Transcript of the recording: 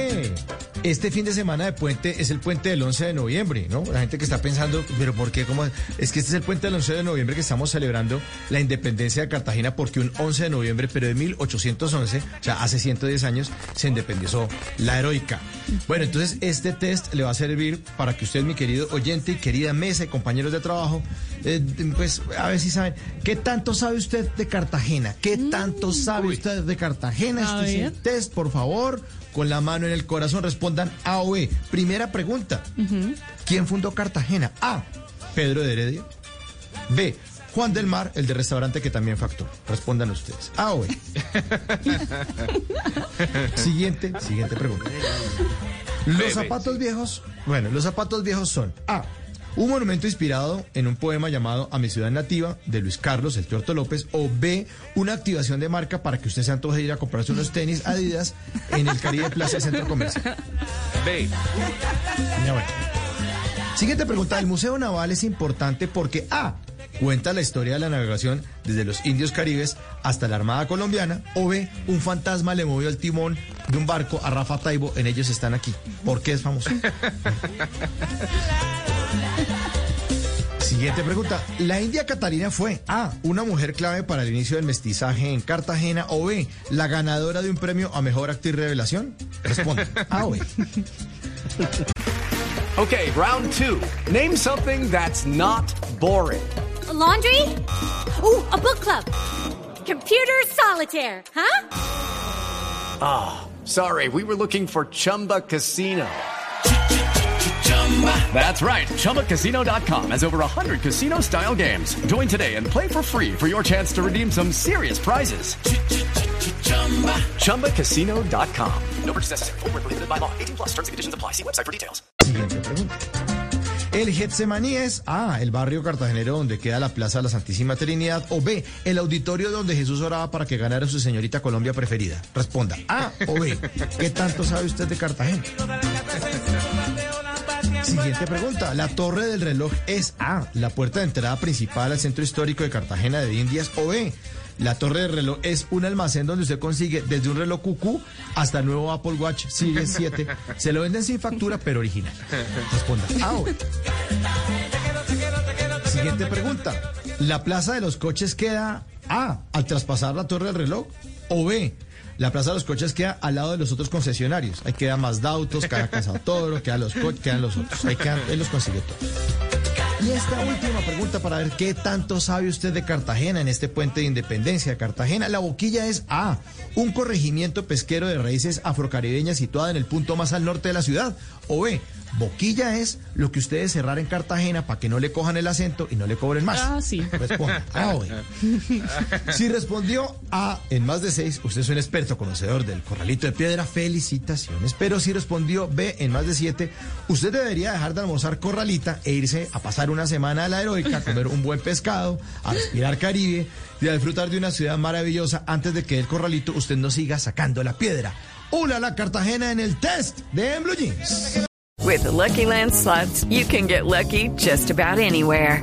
Ei. Este fin de semana de puente es el puente del 11 de noviembre, ¿no? La gente que está pensando, pero ¿por qué? ¿Cómo? Es que este es el puente del 11 de noviembre que estamos celebrando la independencia de Cartagena porque un 11 de noviembre, pero de 1811, o sea, hace 110 años, se independizó la heroica. Bueno, entonces este test le va a servir para que usted, mi querido oyente y querida mesa y compañeros de trabajo, eh, pues a ver si saben, ¿qué tanto sabe usted de Cartagena? ¿Qué tanto sabe usted de Cartagena? Este es el test, por favor, con la mano en el corazón, respondan A o B. Primera pregunta, ¿quién fundó Cartagena? A, Pedro de Heredia. B, Juan del Mar, el de restaurante que también facturó. Respondan ustedes. A o B. siguiente, siguiente pregunta. Los zapatos viejos, bueno, los zapatos viejos son A. Un monumento inspirado en un poema llamado A mi ciudad nativa de Luis Carlos, el Tuerto López, o B, una activación de marca para que usted se antoje ir a comprarse unos tenis Adidas en el Caribe Plaza Centro Comercial. B. Ya bueno. Siguiente pregunta. El Museo Naval es importante porque A. Cuenta la historia de la navegación desde los indios caribes hasta la Armada colombiana. O B. Un fantasma le movió el timón de un barco a Rafa Taibo. En ellos están aquí. ¿Por qué es famoso? Siguiente pregunta. ¿La India Catarina fue A. Una mujer clave para el inicio del mestizaje en Cartagena? ¿O B. La ganadora de un premio a mejor actriz revelación? Responde. A o B. Okay, round two. Name something that's not boring. A laundry? Ooh, a book club. Computer solitaire, huh? Sorry, we were looking for Chumba Casino. That's right. ChumbaCasino.com has over 100 casino style games. Join today and play for free for your chance to redeem some serious prizes. ChumbaCasino.com. No purchase necessary. Void where prohibited by law. 18 plus terms and conditions apply. See website for details. Siguiente pregunta. El Getsemaní es A, el barrio cartagenero donde queda la Plaza de la Santísima Trinidad, o B, el auditorio donde Jesús oraba para que ganara su señorita Colombia preferida. Responda, A o B. ¿Qué tanto sabe usted de Cartagena? Siguiente pregunta. La torre del reloj es A, la puerta de entrada principal al centro histórico de Cartagena de Indias, o B. La torre del reloj es un almacén donde usted consigue desde un reloj cucú hasta el nuevo Apple Watch Series 7. Se lo venden sin factura, pero original. Responda. A o B. Siguiente pregunta. ¿La plaza de los coches queda A, al traspasar la torre del reloj? ¿O B, la plaza de los coches queda al lado de los otros concesionarios? Ahí queda más autos, queda Casa Toro, quedan los coches, quedan los otros. Ahí quedan, él los consigue todos. Y esta última pregunta para ver qué tanto sabe usted de Cartagena en este puente de independencia de Cartagena. La boquilla es A, un corregimiento pesquero de raíces afrocaribeñas situada en el punto más al norte de la ciudad. O B, boquilla es lo que ustedes cerrar en Cartagena para que no le cojan el acento y no le cobren más. Ah, sí. Responda. A o B. Si respondió A en más de seis, usted es un experto conocedor del corralito de piedra. Felicitaciones. Pero si respondió B en más de siete, usted debería dejar de almorzar corralita e irse a pasar una semana a la heroica, a comer un buen pescado, a respirar Caribe y a disfrutar de una ciudad maravillosa antes de que el corralito usted no siga sacando la piedra. ¡Hola la Cartagena en el test de Blue Jeans! With the Lucky Land slots, you can get lucky just about anywhere.